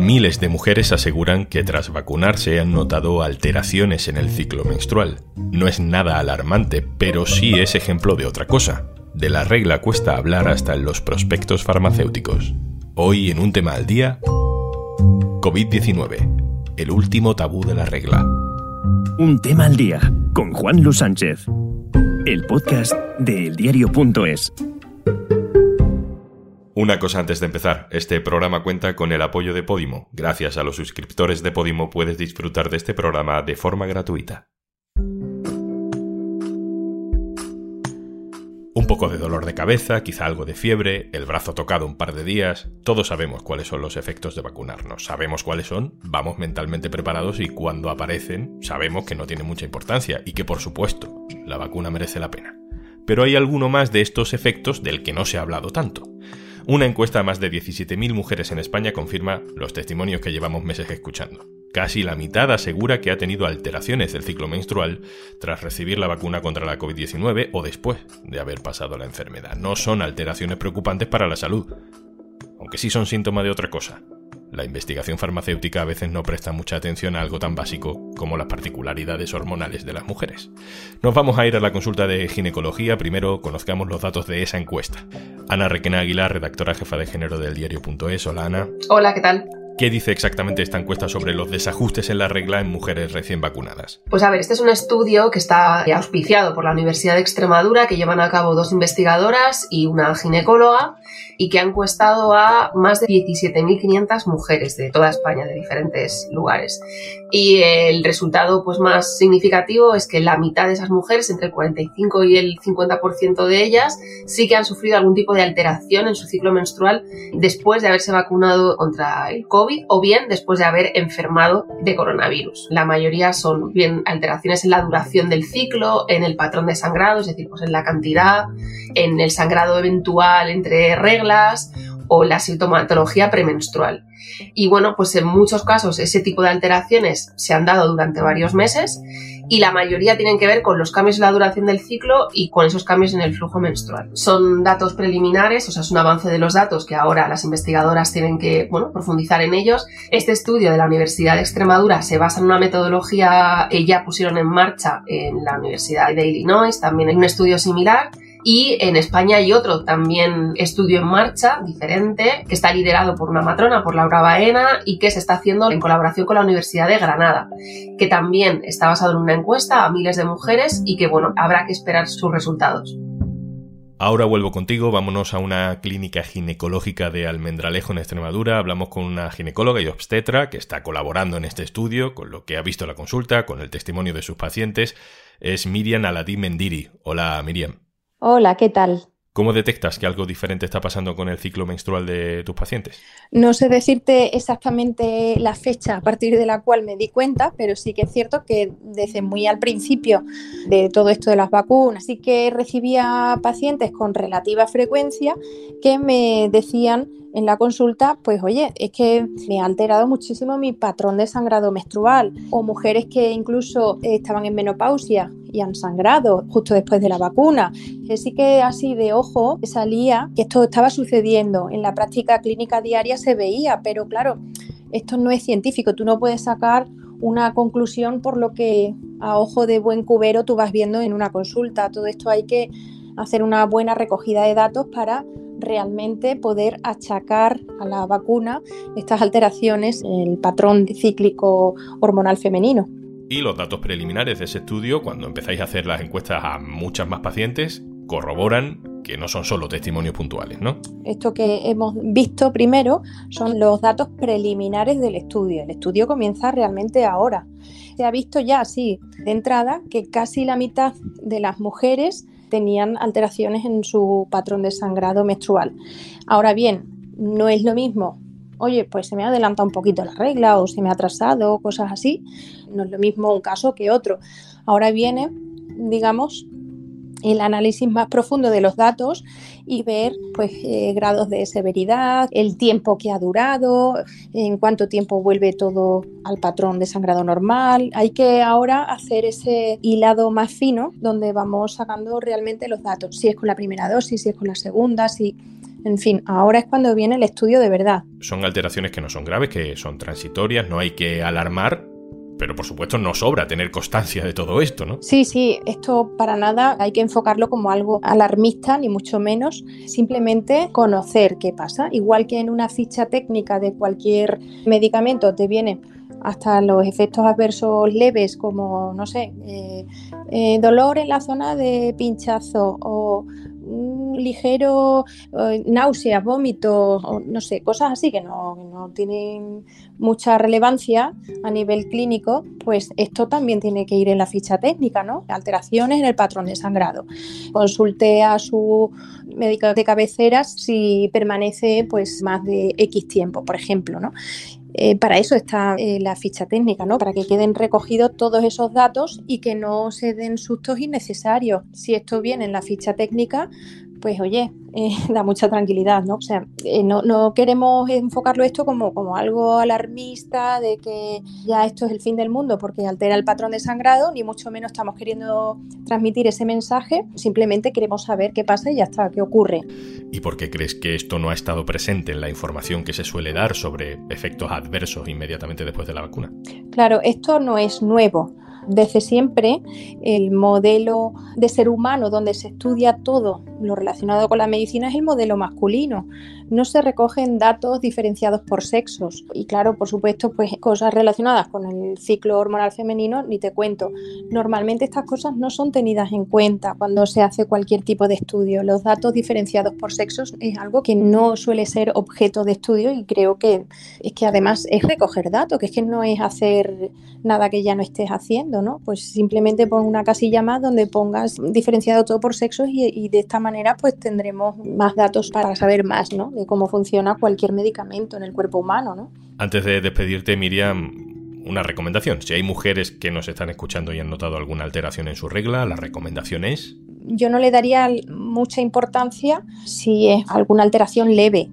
Miles de mujeres aseguran que tras vacunarse han notado alteraciones en el ciclo menstrual. No es nada alarmante, pero sí es ejemplo de otra cosa. De la regla cuesta hablar hasta en los prospectos farmacéuticos. Hoy en un tema al día, COVID-19, el último tabú de la regla. Un tema al día con Juan Luis Sánchez, el podcast de eldiario.es. Una cosa antes de empezar, este programa cuenta con el apoyo de Podimo. Gracias a los suscriptores de Podimo puedes disfrutar de este programa de forma gratuita. Un poco de dolor de cabeza, quizá algo de fiebre, el brazo tocado un par de días. Todos sabemos cuáles son los efectos de vacunarnos. Sabemos cuáles son, vamos mentalmente preparados y cuando aparecen sabemos que no tiene mucha importancia y que por supuesto la vacuna merece la pena. Pero hay alguno más de estos efectos del que no se ha hablado tanto. Una encuesta a más de 17.000 mujeres en España confirma los testimonios que llevamos meses escuchando. Casi la mitad asegura que ha tenido alteraciones del ciclo menstrual tras recibir la vacuna contra la COVID-19 o después de haber pasado la enfermedad. No son alteraciones preocupantes para la salud, aunque sí son síntoma de otra cosa, la investigación farmacéutica a veces no presta mucha atención a algo tan básico como las particularidades hormonales de las mujeres. Nos vamos a ir a la consulta de ginecología. Primero conozcamos los datos de esa encuesta. Ana Requena Aguilar, redactora jefa de género del diario.es. Hola Ana. Hola, ¿qué tal? ¿Qué dice exactamente esta encuesta sobre los desajustes en la regla en mujeres recién vacunadas? Pues a ver, este es un estudio que está auspiciado por la Universidad de Extremadura, que llevan a cabo dos investigadoras y una ginecóloga, y que han encuestado a más de 17.500 mujeres de toda España, de diferentes lugares. Y el resultado pues, más significativo es que la mitad de esas mujeres, entre el 45 y el 50% de ellas, sí que han sufrido algún tipo de alteración en su ciclo menstrual después de haberse vacunado contra el COVID o bien después de haber enfermado de coronavirus. La mayoría son bien alteraciones en la duración del ciclo, en el patrón de sangrado, es decir, pues en la cantidad, en el sangrado eventual entre reglas o la sintomatología premenstrual. Y bueno, pues en muchos casos ese tipo de alteraciones se han dado durante varios meses y la mayoría tienen que ver con los cambios en la duración del ciclo y con esos cambios en el flujo menstrual. Son datos preliminares, o sea, es un avance de los datos que ahora las investigadoras tienen que bueno, profundizar en ellos. Este estudio de la Universidad de Extremadura se basa en una metodología que ya pusieron en marcha en la Universidad de Illinois, también hay un estudio similar y en España hay otro también estudio en marcha, diferente, que está liderado por una matrona, por Laura Baena, y que se está haciendo en colaboración con la Universidad de Granada, que también está basado en una encuesta a miles de mujeres y que, bueno, habrá que esperar sus resultados. Ahora vuelvo contigo, vámonos a una clínica ginecológica de Almendralejo en Extremadura. Hablamos con una ginecóloga y obstetra que está colaborando en este estudio, con lo que ha visto la consulta, con el testimonio de sus pacientes. Es Miriam Aladí Mendiri. Hola, Miriam. Hola, ¿qué tal? ¿Cómo detectas que algo diferente está pasando con el ciclo menstrual de tus pacientes? No sé decirte exactamente la fecha a partir de la cual me di cuenta, pero sí que es cierto que desde muy al principio de todo esto de las vacunas, sí que recibía pacientes con relativa frecuencia que me decían en la consulta, pues oye, es que me ha alterado muchísimo mi patrón de sangrado menstrual. O mujeres que incluso estaban en menopausia y han sangrado justo después de la vacuna. Sí que así de ojo salía que esto estaba sucediendo. En la práctica clínica diaria se veía, pero claro, esto no es científico. Tú no puedes sacar una conclusión por lo que a ojo de buen cubero tú vas viendo en una consulta. Todo esto hay que hacer una buena recogida de datos para realmente poder achacar a la vacuna estas alteraciones en el patrón cíclico hormonal femenino. Y los datos preliminares de ese estudio, cuando empezáis a hacer las encuestas a muchas más pacientes, corroboran que no son solo testimonios puntuales, ¿no? Esto que hemos visto primero son los datos preliminares del estudio. El estudio comienza realmente ahora. Se ha visto ya, sí, de entrada, que casi la mitad de las mujeres tenían alteraciones en su patrón de sangrado menstrual. Ahora bien, no es lo mismo, oye, pues se me ha adelantado un poquito la regla o se me ha atrasado, cosas así. No es lo mismo un caso que otro. Ahora viene, digamos, el análisis más profundo de los datos y ver pues eh, grados de severidad, el tiempo que ha durado, en cuánto tiempo vuelve todo al patrón de sangrado normal. Hay que ahora hacer ese hilado más fino donde vamos sacando realmente los datos, si es con la primera dosis, si es con la segunda, si En fin, ahora es cuando viene el estudio de verdad. Son alteraciones que no son graves, que son transitorias, no hay que alarmar, pero por supuesto no sobra tener constancia de todo esto, ¿no? Sí, sí, esto para nada hay que enfocarlo como algo alarmista, ni mucho menos, simplemente conocer qué pasa. Igual que en una ficha técnica de cualquier medicamento te viene hasta los efectos adversos leves como, no sé, eh, eh, dolor en la zona de pinchazo o un ligero eh, náuseas, vómitos, no sé, cosas así que no, no, tienen mucha relevancia a nivel clínico, pues esto también tiene que ir en la ficha técnica, ¿no? Alteraciones en el patrón de sangrado. Consulte a su médico de cabeceras si permanece pues más de X tiempo, por ejemplo, ¿no? Eh, para eso está eh, la ficha técnica, ¿no? Para que queden recogidos todos esos datos y que no se den sustos innecesarios. Si esto viene en la ficha técnica, pues oye, eh, da mucha tranquilidad, ¿no? O sea, eh, no, queremos enfocarlo esto como, como algo alarmista de que ya esto es el fin del mundo porque altera el patrón de sangrado, ni mucho menos estamos queriendo transmitir ese mensaje, simplemente queremos saber qué pasa y ya está, qué ocurre. ¿Y por qué crees que esto no ha estado presente en la información que se suele dar sobre efectos adversos inmediatamente después de la vacuna? Claro, esto no es nuevo. Desde siempre el modelo de ser humano donde se estudia todo lo relacionado con la medicina es el modelo masculino. No se recogen datos diferenciados por sexos y claro, por supuesto, pues cosas relacionadas con el ciclo hormonal femenino ni te cuento. Normalmente estas cosas no son tenidas en cuenta cuando se hace cualquier tipo de estudio. Los datos diferenciados por sexos es algo que no suele ser objeto de estudio y creo que es que además es recoger datos, que es que no es hacer nada que ya no estés haciendo, ¿no? Pues simplemente pon una casilla más donde pongas diferenciado todo por sexos y, y de esta manera pues tendremos más datos para saber más ¿no? de cómo funciona cualquier medicamento en el cuerpo humano. ¿no? Antes de despedirte, Miriam, una recomendación. Si hay mujeres que nos están escuchando y han notado alguna alteración en su regla, la recomendación es... Yo no le daría mucha importancia si es alguna alteración leve,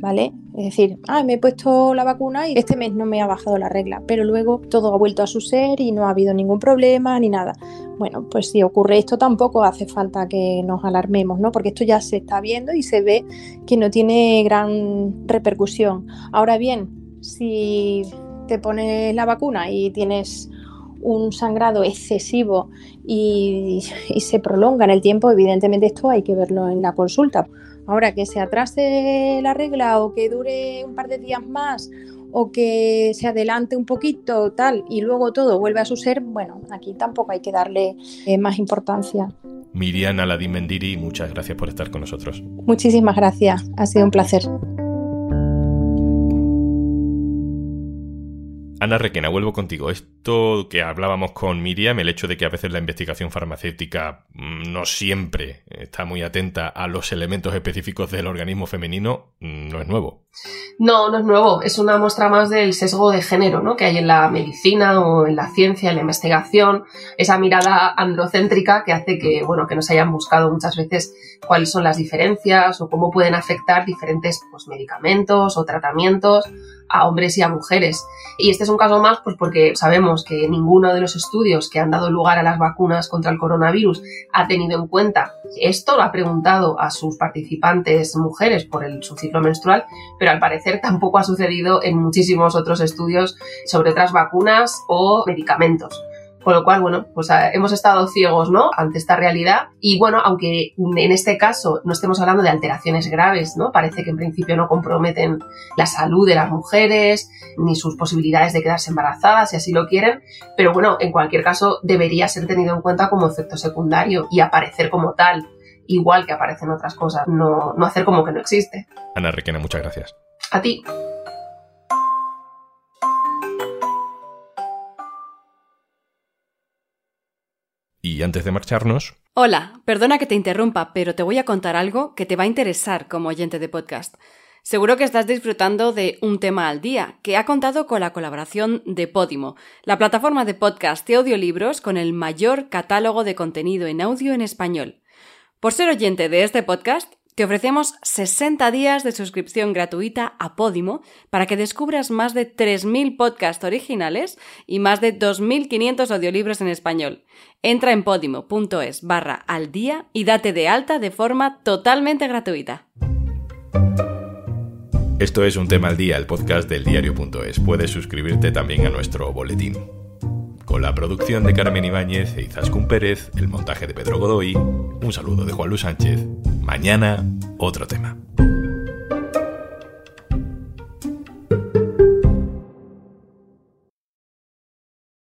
¿vale? Es decir, ah, me he puesto la vacuna y este mes no me ha bajado la regla, pero luego todo ha vuelto a su ser y no ha habido ningún problema ni nada. Bueno, pues si ocurre esto tampoco hace falta que nos alarmemos, ¿no? Porque esto ya se está viendo y se ve que no tiene gran repercusión. Ahora bien, si te pones la vacuna y tienes un sangrado excesivo y, se prolonga en el tiempo, evidentemente esto hay que verlo en la consulta. Ahora que se atrase la regla o que dure un par de días más o que se adelante un poquito tal y luego todo vuelve a su ser, bueno, aquí tampoco hay que darle eh, más importancia. Miriam Aladimendiri, muchas gracias por estar con nosotros. Muchísimas gracias, ha sido un placer. Ana Requena, vuelvo contigo. Esto que hablábamos con Miriam, el hecho de que a veces la investigación farmacéutica mm, no siempre está muy atenta a los elementos específicos del organismo femenino, mm, no es nuevo. No, no es nuevo. Es una muestra más del sesgo de género ¿no? que hay en la medicina o en la ciencia, en la investigación. Esa mirada androcéntrica que hace que, bueno, que nos hayan buscado muchas veces cuáles son las diferencias o cómo pueden afectar diferentes pues, medicamentos o tratamientos a hombres y a mujeres. Y este es un caso más pues porque sabemos que ninguno de los estudios que han dado lugar a las vacunas contra el coronavirus ha tenido en cuenta esto, lo ha preguntado a sus participantes mujeres por el, su ciclo menstrual, pero al parecer tampoco ha sucedido en muchísimos otros estudios sobre otras vacunas o medicamentos. Con lo cual, bueno, pues ah, hemos estado ciegos, ¿no? Ante esta realidad. Y bueno, aunque en este caso no estemos hablando de alteraciones graves, ¿no? Parece que en principio no comprometen la salud de las mujeres, ni sus posibilidades de quedarse embarazadas, si así lo quieren. Pero bueno, en cualquier caso, debería ser tenido en cuenta como efecto secundario y aparecer como tal, igual que aparecen otras cosas, no, no hacer como que no existe. Ana Requena, muchas gracias. A ti. Y antes de marcharnos... Hola, perdona que te interrumpa, pero te voy a contar algo que te va a interesar como oyente de podcast. Seguro que estás disfrutando de Un tema al día, que ha contado con la colaboración de Podimo, la plataforma de podcast de audiolibros con el mayor catálogo de contenido en audio en español. Por ser oyente de este podcast, te ofrecemos 60 días de suscripción gratuita a Podimo para que descubras más de 3.000 podcasts originales y más de 2.500 audiolibros en español. Entra en podimo.es barra al día y date de alta de forma totalmente gratuita. Esto es un tema al día, el podcast del diario.es. Puedes suscribirte también a nuestro boletín. Con la producción de Carmen Ibáñez e Izaskun Pérez, el montaje de Pedro Godoy, un saludo de Juan Luis Sánchez. Mañana, otro tema.